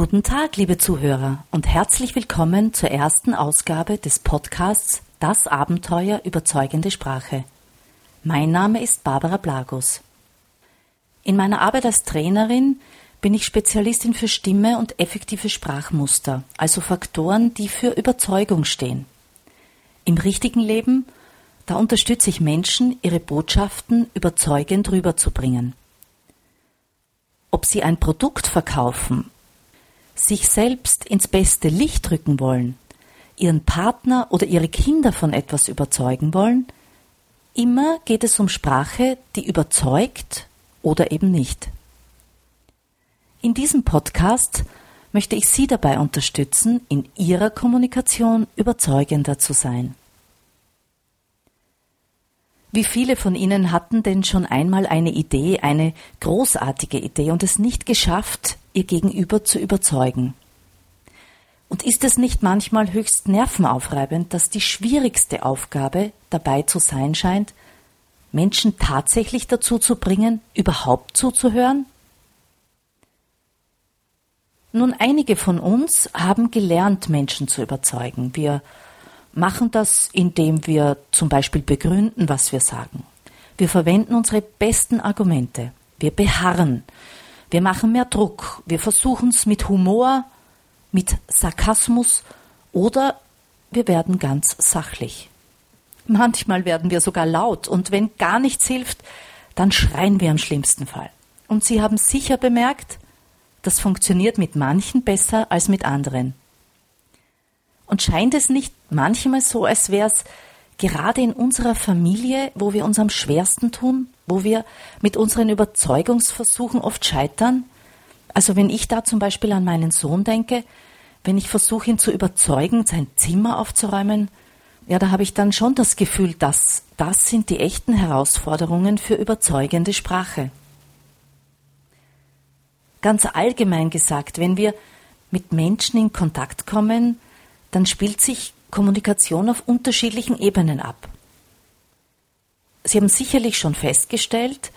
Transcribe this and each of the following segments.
Guten Tag, liebe Zuhörer, und herzlich willkommen zur ersten Ausgabe des Podcasts Das Abenteuer überzeugende Sprache. Mein Name ist Barbara Blagus. In meiner Arbeit als Trainerin bin ich Spezialistin für Stimme und effektive Sprachmuster, also Faktoren, die für Überzeugung stehen. Im richtigen Leben, da unterstütze ich Menschen, ihre Botschaften überzeugend rüberzubringen. Ob sie ein Produkt verkaufen sich selbst ins beste Licht rücken wollen, ihren Partner oder ihre Kinder von etwas überzeugen wollen, immer geht es um Sprache, die überzeugt oder eben nicht. In diesem Podcast möchte ich Sie dabei unterstützen, in Ihrer Kommunikation überzeugender zu sein. Wie viele von Ihnen hatten denn schon einmal eine Idee, eine großartige Idee und es nicht geschafft, ihr Gegenüber zu überzeugen? Und ist es nicht manchmal höchst nervenaufreibend, dass die schwierigste Aufgabe dabei zu sein scheint, Menschen tatsächlich dazu zu bringen, überhaupt zuzuhören? Nun, einige von uns haben gelernt, Menschen zu überzeugen. Wir machen das, indem wir zum Beispiel begründen, was wir sagen. Wir verwenden unsere besten Argumente. Wir beharren. Wir machen mehr Druck. Wir versuchen es mit Humor, mit Sarkasmus oder wir werden ganz sachlich. Manchmal werden wir sogar laut und wenn gar nichts hilft, dann schreien wir im schlimmsten Fall. Und Sie haben sicher bemerkt, das funktioniert mit manchen besser als mit anderen. Und scheint es nicht manchmal so, als wäre es gerade in unserer Familie, wo wir uns am schwersten tun, wo wir mit unseren Überzeugungsversuchen oft scheitern? Also wenn ich da zum Beispiel an meinen Sohn denke, wenn ich versuche, ihn zu überzeugen, sein Zimmer aufzuräumen, ja, da habe ich dann schon das Gefühl, dass das sind die echten Herausforderungen für überzeugende Sprache. Ganz allgemein gesagt, wenn wir mit Menschen in Kontakt kommen, dann spielt sich Kommunikation auf unterschiedlichen Ebenen ab. Sie haben sicherlich schon festgestellt,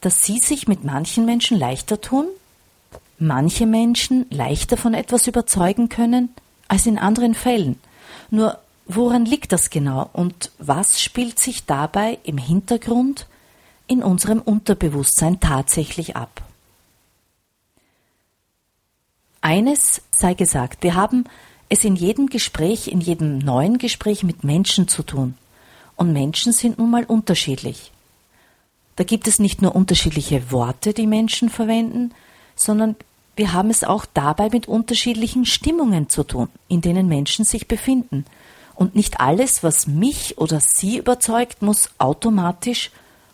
dass Sie sich mit manchen Menschen leichter tun, manche Menschen leichter von etwas überzeugen können als in anderen Fällen. Nur woran liegt das genau und was spielt sich dabei im Hintergrund in unserem Unterbewusstsein tatsächlich ab? Eines sei gesagt, wir haben es in jedem Gespräch, in jedem neuen Gespräch mit Menschen zu tun. Und Menschen sind nun mal unterschiedlich. Da gibt es nicht nur unterschiedliche Worte, die Menschen verwenden, sondern wir haben es auch dabei mit unterschiedlichen Stimmungen zu tun, in denen Menschen sich befinden. Und nicht alles, was mich oder Sie überzeugt, muss automatisch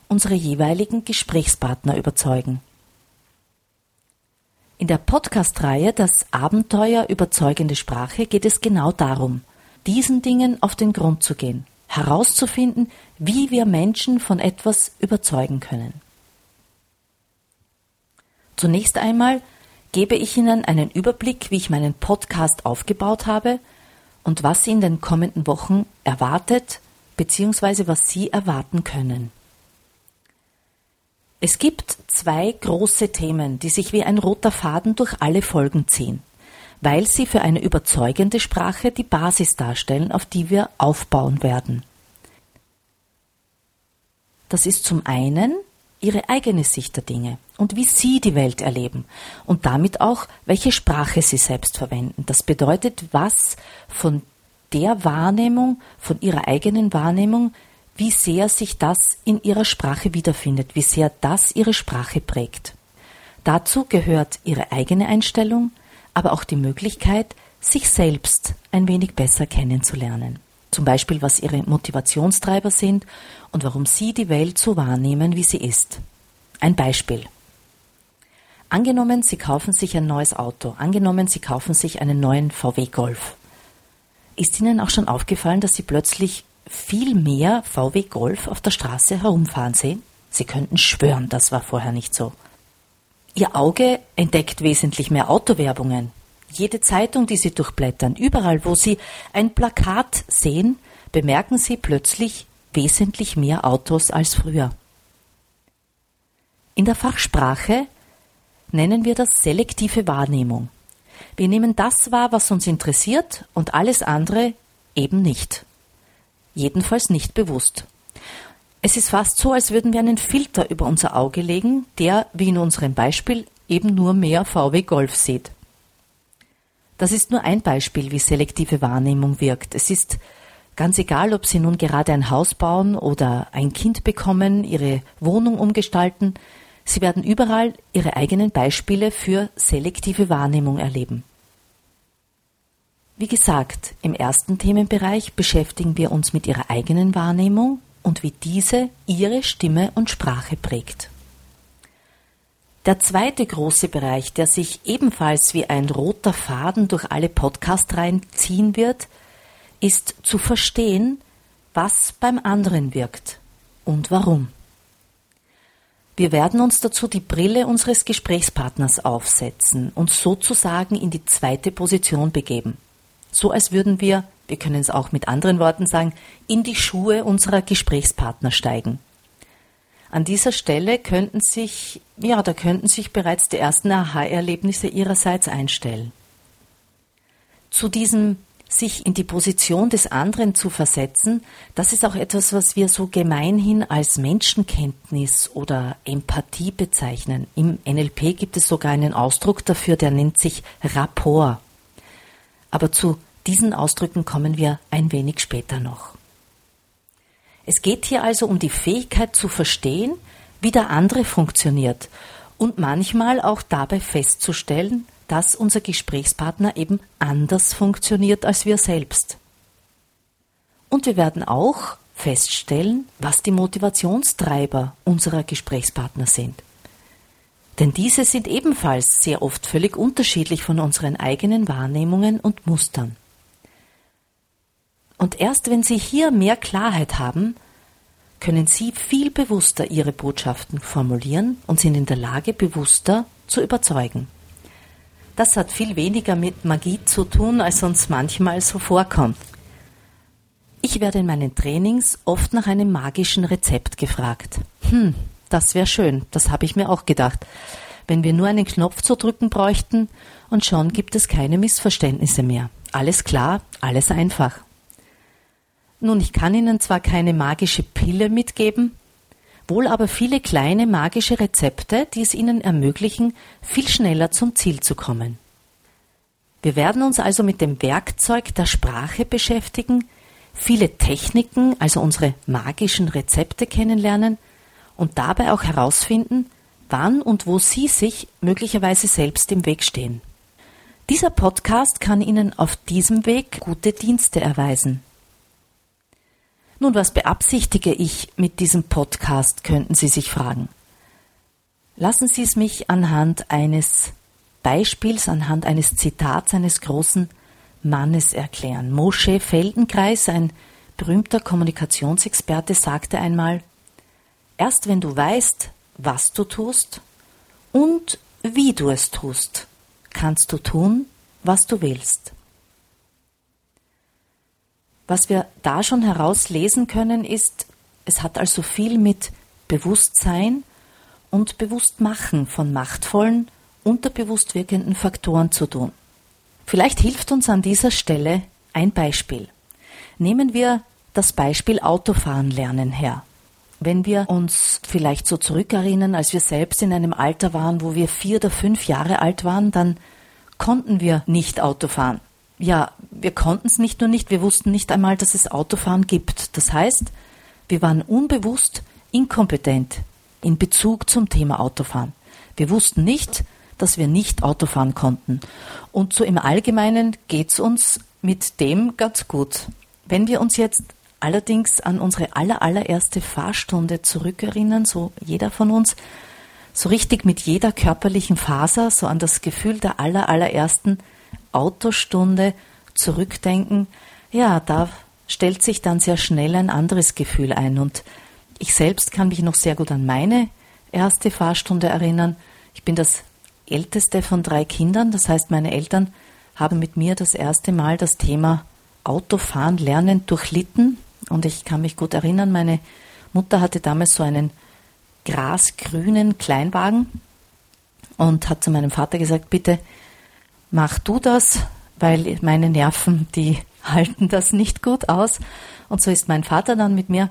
unsere jeweiligen Gesprächspartner überzeugen. In der Podcast-Reihe Das Abenteuer überzeugende Sprache geht es genau darum, diesen Dingen auf den Grund zu gehen, herauszufinden, wie wir Menschen von etwas überzeugen können. Zunächst einmal gebe ich Ihnen einen Überblick, wie ich meinen Podcast aufgebaut habe und was Sie in den kommenden Wochen erwartet bzw. was Sie erwarten können. Es gibt zwei große Themen, die sich wie ein roter Faden durch alle Folgen ziehen, weil sie für eine überzeugende Sprache die Basis darstellen, auf die wir aufbauen werden. Das ist zum einen ihre eigene Sicht der Dinge und wie sie die Welt erleben und damit auch, welche Sprache sie selbst verwenden. Das bedeutet, was von der Wahrnehmung, von ihrer eigenen Wahrnehmung wie sehr sich das in ihrer Sprache wiederfindet, wie sehr das ihre Sprache prägt. Dazu gehört ihre eigene Einstellung, aber auch die Möglichkeit, sich selbst ein wenig besser kennenzulernen. Zum Beispiel, was ihre Motivationstreiber sind und warum sie die Welt so wahrnehmen, wie sie ist. Ein Beispiel. Angenommen, Sie kaufen sich ein neues Auto. Angenommen, Sie kaufen sich einen neuen VW Golf. Ist Ihnen auch schon aufgefallen, dass Sie plötzlich viel mehr VW Golf auf der Straße herumfahren sehen? Sie könnten schwören, das war vorher nicht so. Ihr Auge entdeckt wesentlich mehr Autowerbungen. Jede Zeitung, die Sie durchblättern, überall, wo Sie ein Plakat sehen, bemerken Sie plötzlich wesentlich mehr Autos als früher. In der Fachsprache nennen wir das selektive Wahrnehmung. Wir nehmen das wahr, was uns interessiert und alles andere eben nicht. Jedenfalls nicht bewusst. Es ist fast so, als würden wir einen Filter über unser Auge legen, der, wie in unserem Beispiel, eben nur mehr VW Golf sieht. Das ist nur ein Beispiel, wie selektive Wahrnehmung wirkt. Es ist ganz egal, ob Sie nun gerade ein Haus bauen oder ein Kind bekommen, Ihre Wohnung umgestalten, Sie werden überall Ihre eigenen Beispiele für selektive Wahrnehmung erleben. Wie gesagt, im ersten Themenbereich beschäftigen wir uns mit Ihrer eigenen Wahrnehmung und wie diese Ihre Stimme und Sprache prägt. Der zweite große Bereich, der sich ebenfalls wie ein roter Faden durch alle Podcast-Reihen ziehen wird, ist zu verstehen, was beim anderen wirkt und warum. Wir werden uns dazu die Brille unseres Gesprächspartners aufsetzen und sozusagen in die zweite Position begeben. So als würden wir, wir können es auch mit anderen Worten sagen, in die Schuhe unserer Gesprächspartner steigen. An dieser Stelle könnten sich, ja, da könnten sich bereits die ersten Aha-Erlebnisse ihrerseits einstellen. Zu diesem sich in die Position des anderen zu versetzen, das ist auch etwas, was wir so gemeinhin als Menschenkenntnis oder Empathie bezeichnen. Im NLP gibt es sogar einen Ausdruck dafür, der nennt sich Rapport. Aber zu diesen Ausdrücken kommen wir ein wenig später noch. Es geht hier also um die Fähigkeit zu verstehen, wie der andere funktioniert und manchmal auch dabei festzustellen, dass unser Gesprächspartner eben anders funktioniert als wir selbst. Und wir werden auch feststellen, was die Motivationstreiber unserer Gesprächspartner sind. Denn diese sind ebenfalls sehr oft völlig unterschiedlich von unseren eigenen Wahrnehmungen und Mustern. Und erst wenn Sie hier mehr Klarheit haben, können Sie viel bewusster Ihre Botschaften formulieren und sind in der Lage, bewusster zu überzeugen. Das hat viel weniger mit Magie zu tun, als uns manchmal so vorkommt. Ich werde in meinen Trainings oft nach einem magischen Rezept gefragt. Hm, das wäre schön, das habe ich mir auch gedacht. Wenn wir nur einen Knopf zu drücken bräuchten und schon gibt es keine Missverständnisse mehr. Alles klar, alles einfach. Nun, ich kann Ihnen zwar keine magische Pille mitgeben, wohl aber viele kleine magische Rezepte, die es ihnen ermöglichen, viel schneller zum Ziel zu kommen. Wir werden uns also mit dem Werkzeug der Sprache beschäftigen, viele Techniken, also unsere magischen Rezepte kennenlernen und dabei auch herausfinden, wann und wo Sie sich möglicherweise selbst im Weg stehen. Dieser Podcast kann Ihnen auf diesem Weg gute Dienste erweisen. Nun, was beabsichtige ich mit diesem Podcast, könnten Sie sich fragen. Lassen Sie es mich anhand eines Beispiels, anhand eines Zitats eines großen Mannes erklären. Moshe Feldenkreis, ein berühmter Kommunikationsexperte, sagte einmal, erst wenn du weißt, was du tust und wie du es tust, kannst du tun, was du willst. Was wir da schon herauslesen können, ist, es hat also viel mit Bewusstsein und Bewusstmachen von machtvollen, unterbewusst wirkenden Faktoren zu tun. Vielleicht hilft uns an dieser Stelle ein Beispiel. Nehmen wir das Beispiel Autofahren lernen her. Wenn wir uns vielleicht so zurückerinnern, als wir selbst in einem Alter waren, wo wir vier oder fünf Jahre alt waren, dann konnten wir nicht Autofahren ja, wir konnten es nicht nur nicht, wir wussten nicht einmal, dass es Autofahren gibt. Das heißt, wir waren unbewusst inkompetent in Bezug zum Thema Autofahren. Wir wussten nicht, dass wir nicht Autofahren konnten. Und so im Allgemeinen geht es uns mit dem ganz gut. Wenn wir uns jetzt allerdings an unsere aller, allererste Fahrstunde zurückerinnern, so jeder von uns, so richtig mit jeder körperlichen Faser so an das Gefühl der aller, allerersten Autostunde zurückdenken, ja, da stellt sich dann sehr schnell ein anderes Gefühl ein. Und ich selbst kann mich noch sehr gut an meine erste Fahrstunde erinnern. Ich bin das älteste von drei Kindern, das heißt, meine Eltern haben mit mir das erste Mal das Thema Autofahren lernen durchlitten. Und ich kann mich gut erinnern, meine Mutter hatte damals so einen grasgrünen Kleinwagen und hat zu meinem Vater gesagt, bitte mach du das, weil meine Nerven, die halten das nicht gut aus. Und so ist mein Vater dann mit mir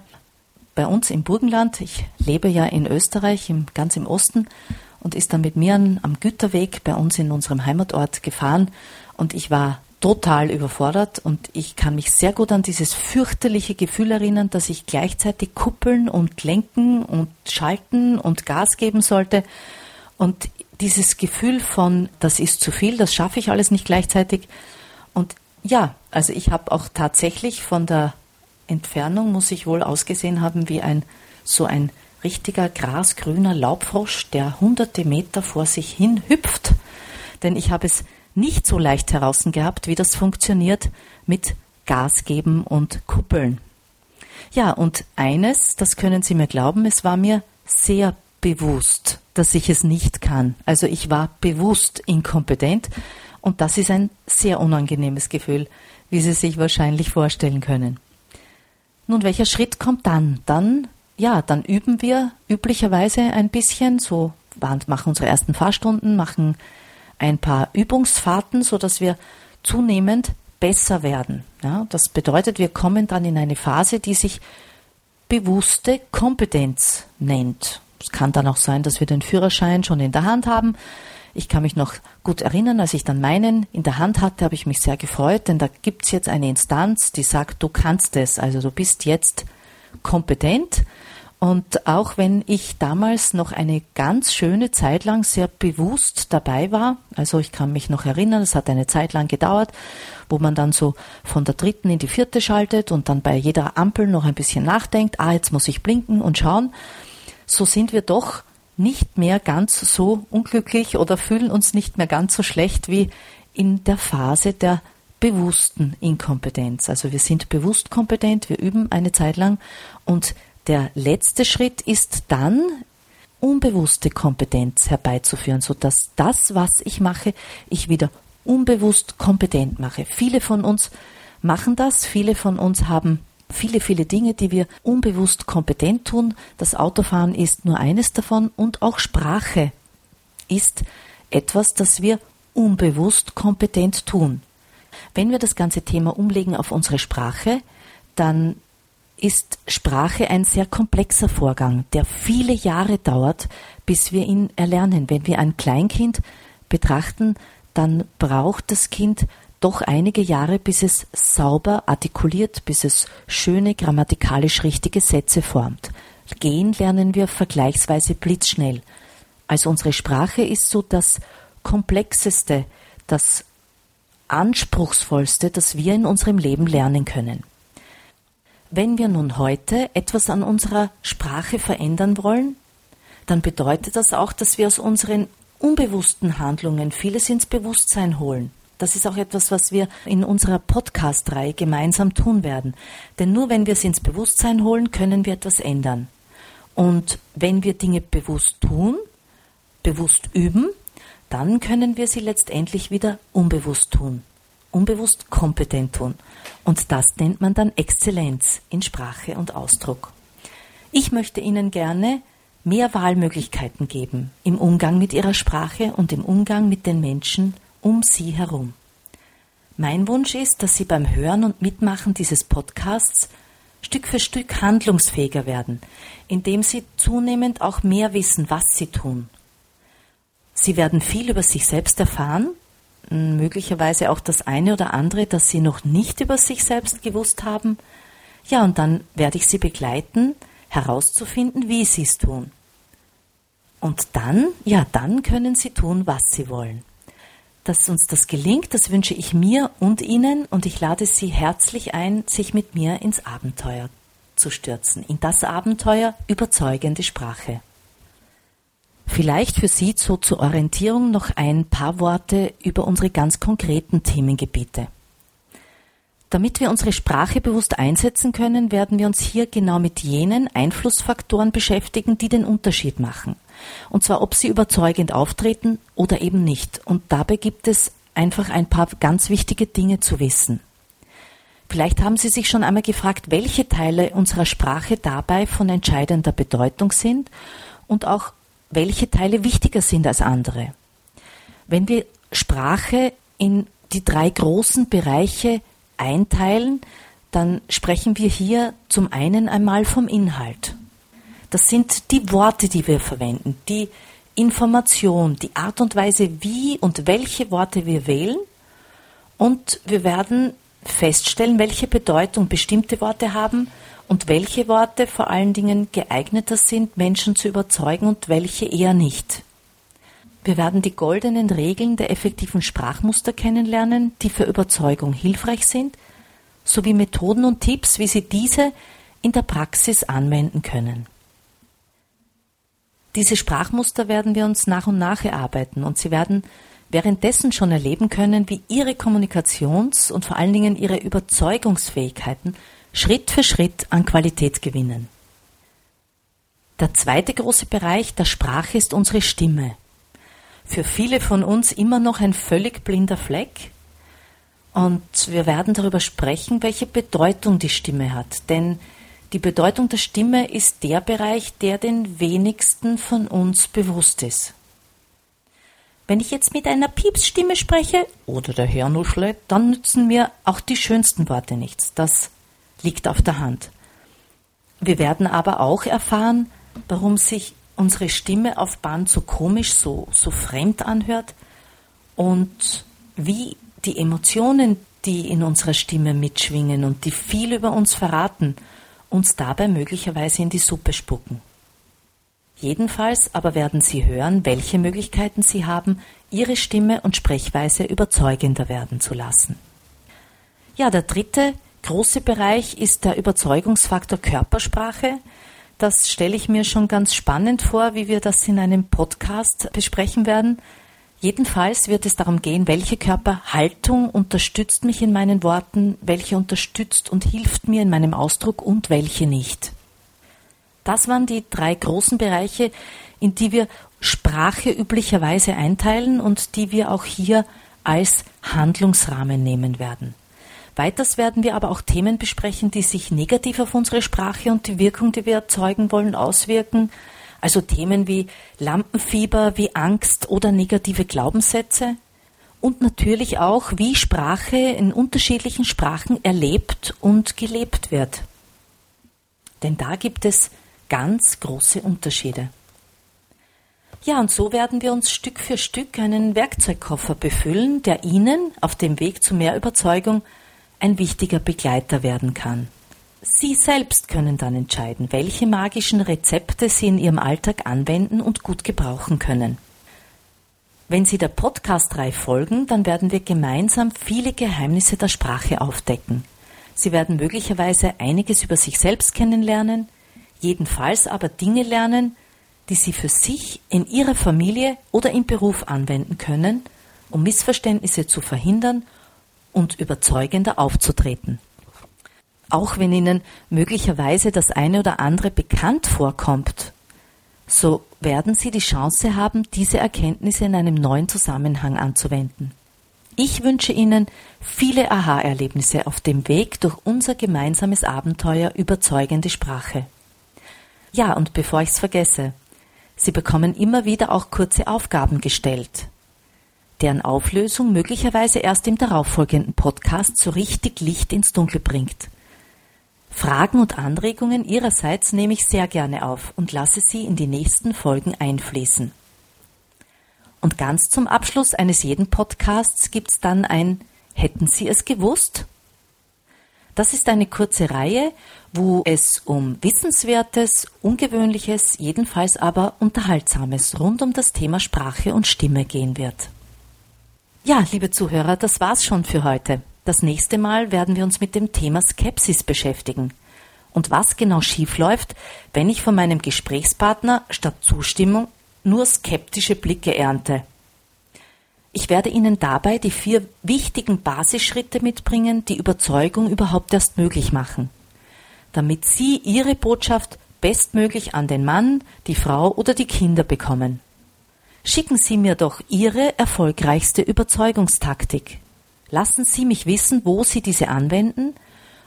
bei uns im Burgenland, ich lebe ja in Österreich, im, ganz im Osten, und ist dann mit mir am Güterweg bei uns in unserem Heimatort gefahren. Und ich war total überfordert und ich kann mich sehr gut an dieses fürchterliche Gefühl erinnern, dass ich gleichzeitig kuppeln und lenken und schalten und Gas geben sollte. Und dieses Gefühl von, das ist zu viel, das schaffe ich alles nicht gleichzeitig. Und ja, also ich habe auch tatsächlich von der Entfernung, muss ich wohl ausgesehen haben, wie ein so ein richtiger grasgrüner Laubfrosch, der hunderte Meter vor sich hin hüpft. Denn ich habe es nicht so leicht heraus gehabt, wie das funktioniert mit Gas geben und Kuppeln. Ja, und eines, das können Sie mir glauben, es war mir sehr bewusst, dass ich es nicht kann. Also ich war bewusst inkompetent und das ist ein sehr unangenehmes Gefühl, wie Sie sich wahrscheinlich vorstellen können. Nun, welcher Schritt kommt dann? Dann, ja, dann üben wir üblicherweise ein bisschen, so machen unsere ersten Fahrstunden, machen ein paar Übungsfahrten, so dass wir zunehmend besser werden. Ja, das bedeutet, wir kommen dann in eine Phase, die sich bewusste Kompetenz nennt. Es kann dann auch sein, dass wir den Führerschein schon in der Hand haben. Ich kann mich noch gut erinnern, als ich dann meinen in der Hand hatte, habe ich mich sehr gefreut, denn da gibt es jetzt eine Instanz, die sagt, du kannst es, also du bist jetzt kompetent und auch wenn ich damals noch eine ganz schöne Zeit lang sehr bewusst dabei war, also ich kann mich noch erinnern, es hat eine Zeit lang gedauert, wo man dann so von der dritten in die vierte schaltet und dann bei jeder Ampel noch ein bisschen nachdenkt, ah, jetzt muss ich blinken und schauen, so sind wir doch nicht mehr ganz so unglücklich oder fühlen uns nicht mehr ganz so schlecht wie in der Phase der bewussten Inkompetenz. Also wir sind bewusst kompetent, wir üben eine Zeit lang und der letzte Schritt ist dann, unbewusste Kompetenz herbeizuführen, sodass das, was ich mache, ich wieder unbewusst kompetent mache. Viele von uns machen das, viele von uns haben viele, viele Dinge, die wir unbewusst kompetent tun. Das Autofahren ist nur eines davon und auch Sprache ist etwas, das wir unbewusst kompetent tun. Wenn wir das ganze Thema umlegen auf unsere Sprache, dann ist Sprache ein sehr komplexer Vorgang, der viele Jahre dauert, bis wir ihn erlernen. Wenn wir ein Kleinkind betrachten, dann braucht das Kind doch einige Jahre, bis es sauber artikuliert, bis es schöne grammatikalisch richtige Sätze formt. Gehen lernen wir vergleichsweise blitzschnell. Also unsere Sprache ist so das komplexeste, das anspruchsvollste, das wir in unserem Leben lernen können. Wenn wir nun heute etwas an unserer Sprache verändern wollen, dann bedeutet das auch, dass wir aus unseren unbewussten Handlungen vieles ins Bewusstsein holen. Das ist auch etwas, was wir in unserer Podcast-Reihe gemeinsam tun werden. Denn nur wenn wir es ins Bewusstsein holen, können wir etwas ändern. Und wenn wir Dinge bewusst tun, bewusst üben, dann können wir sie letztendlich wieder unbewusst tun unbewusst kompetent tun. Und das nennt man dann Exzellenz in Sprache und Ausdruck. Ich möchte Ihnen gerne mehr Wahlmöglichkeiten geben im Umgang mit Ihrer Sprache und im Umgang mit den Menschen um Sie herum. Mein Wunsch ist, dass Sie beim Hören und Mitmachen dieses Podcasts Stück für Stück handlungsfähiger werden, indem Sie zunehmend auch mehr wissen, was Sie tun. Sie werden viel über sich selbst erfahren möglicherweise auch das eine oder andere, das Sie noch nicht über sich selbst gewusst haben. Ja, und dann werde ich Sie begleiten, herauszufinden, wie Sie es tun. Und dann, ja, dann können Sie tun, was Sie wollen. Dass uns das gelingt, das wünsche ich mir und Ihnen und ich lade Sie herzlich ein, sich mit mir ins Abenteuer zu stürzen, in das Abenteuer überzeugende Sprache. Vielleicht für Sie so zur Orientierung noch ein paar Worte über unsere ganz konkreten Themengebiete. Damit wir unsere Sprache bewusst einsetzen können, werden wir uns hier genau mit jenen Einflussfaktoren beschäftigen, die den Unterschied machen. Und zwar, ob sie überzeugend auftreten oder eben nicht. Und dabei gibt es einfach ein paar ganz wichtige Dinge zu wissen. Vielleicht haben Sie sich schon einmal gefragt, welche Teile unserer Sprache dabei von entscheidender Bedeutung sind und auch welche Teile wichtiger sind als andere. Wenn wir Sprache in die drei großen Bereiche einteilen, dann sprechen wir hier zum einen einmal vom Inhalt. Das sind die Worte, die wir verwenden, die Information, die Art und Weise, wie und welche Worte wir wählen. Und wir werden feststellen, welche Bedeutung bestimmte Worte haben und welche Worte vor allen Dingen geeigneter sind, Menschen zu überzeugen und welche eher nicht. Wir werden die goldenen Regeln der effektiven Sprachmuster kennenlernen, die für Überzeugung hilfreich sind, sowie Methoden und Tipps, wie Sie diese in der Praxis anwenden können. Diese Sprachmuster werden wir uns nach und nach erarbeiten und Sie werden währenddessen schon erleben können, wie Ihre Kommunikations- und vor allen Dingen Ihre Überzeugungsfähigkeiten Schritt für Schritt an Qualität gewinnen. Der zweite große Bereich der Sprache ist unsere Stimme. Für viele von uns immer noch ein völlig blinder Fleck. Und wir werden darüber sprechen, welche Bedeutung die Stimme hat. Denn die Bedeutung der Stimme ist der Bereich, der den wenigsten von uns bewusst ist. Wenn ich jetzt mit einer Piepsstimme spreche oder der Herr nuschle, dann nützen mir auch die schönsten Worte nichts. Das liegt auf der Hand. Wir werden aber auch erfahren, warum sich unsere Stimme auf Band so komisch, so, so fremd anhört und wie die Emotionen, die in unserer Stimme mitschwingen und die viel über uns verraten, uns dabei möglicherweise in die Suppe spucken. Jedenfalls aber werden Sie hören, welche Möglichkeiten Sie haben, Ihre Stimme und Sprechweise überzeugender werden zu lassen. Ja, der dritte große Bereich ist der Überzeugungsfaktor Körpersprache. Das stelle ich mir schon ganz spannend vor, wie wir das in einem Podcast besprechen werden. Jedenfalls wird es darum gehen, welche Körperhaltung unterstützt mich in meinen Worten, welche unterstützt und hilft mir in meinem Ausdruck und welche nicht. Das waren die drei großen Bereiche, in die wir Sprache üblicherweise einteilen und die wir auch hier als Handlungsrahmen nehmen werden. Weiters werden wir aber auch Themen besprechen, die sich negativ auf unsere Sprache und die Wirkung, die wir erzeugen wollen, auswirken. Also Themen wie Lampenfieber, wie Angst oder negative Glaubenssätze. Und natürlich auch, wie Sprache in unterschiedlichen Sprachen erlebt und gelebt wird. Denn da gibt es ganz große Unterschiede. Ja, und so werden wir uns Stück für Stück einen Werkzeugkoffer befüllen, der Ihnen auf dem Weg zu mehr Überzeugung ein wichtiger Begleiter werden kann. Sie selbst können dann entscheiden, welche magischen Rezepte Sie in Ihrem Alltag anwenden und gut gebrauchen können. Wenn Sie der Podcast-Reihe folgen, dann werden wir gemeinsam viele Geheimnisse der Sprache aufdecken. Sie werden möglicherweise einiges über sich selbst kennenlernen, jedenfalls aber Dinge lernen, die Sie für sich in Ihrer Familie oder im Beruf anwenden können, um Missverständnisse zu verhindern und überzeugender aufzutreten. Auch wenn Ihnen möglicherweise das eine oder andere bekannt vorkommt, so werden Sie die Chance haben, diese Erkenntnisse in einem neuen Zusammenhang anzuwenden. Ich wünsche Ihnen viele Aha-Erlebnisse auf dem Weg durch unser gemeinsames Abenteuer überzeugende Sprache. Ja, und bevor ich es vergesse, Sie bekommen immer wieder auch kurze Aufgaben gestellt deren Auflösung möglicherweise erst im darauffolgenden Podcast so richtig Licht ins Dunkel bringt. Fragen und Anregungen Ihrerseits nehme ich sehr gerne auf und lasse sie in die nächsten Folgen einfließen. Und ganz zum Abschluss eines jeden Podcasts gibt's dann ein Hätten Sie es gewusst? Das ist eine kurze Reihe, wo es um Wissenswertes, Ungewöhnliches, jedenfalls aber Unterhaltsames rund um das Thema Sprache und Stimme gehen wird. Ja, liebe Zuhörer, das war's schon für heute. Das nächste Mal werden wir uns mit dem Thema Skepsis beschäftigen. Und was genau schiefläuft, wenn ich von meinem Gesprächspartner statt Zustimmung nur skeptische Blicke ernte. Ich werde Ihnen dabei die vier wichtigen Basisschritte mitbringen, die Überzeugung überhaupt erst möglich machen, damit Sie Ihre Botschaft bestmöglich an den Mann, die Frau oder die Kinder bekommen. Schicken Sie mir doch Ihre erfolgreichste Überzeugungstaktik. Lassen Sie mich wissen, wo Sie diese anwenden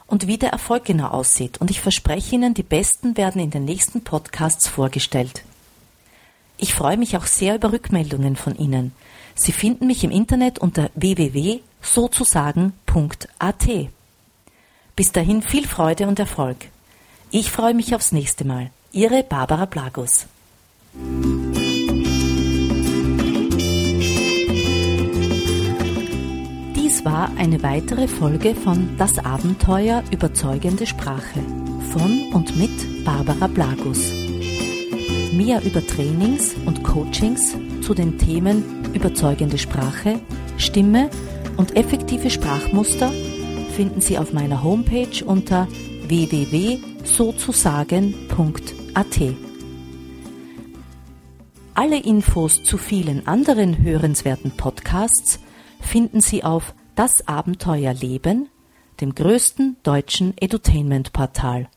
und wie der Erfolg genau aussieht. Und ich verspreche Ihnen, die besten werden in den nächsten Podcasts vorgestellt. Ich freue mich auch sehr über Rückmeldungen von Ihnen. Sie finden mich im Internet unter www.sozusagen.at. Bis dahin viel Freude und Erfolg. Ich freue mich aufs nächste Mal. Ihre Barbara Blagus. War eine weitere Folge von Das Abenteuer Überzeugende Sprache von und mit Barbara Blagus. Mehr über Trainings und Coachings zu den Themen überzeugende Sprache, Stimme und effektive Sprachmuster finden Sie auf meiner Homepage unter www.sozusagen.at. Alle Infos zu vielen anderen hörenswerten Podcasts finden Sie auf Das Abenteuer Leben, dem größten deutschen Edutainment-Portal.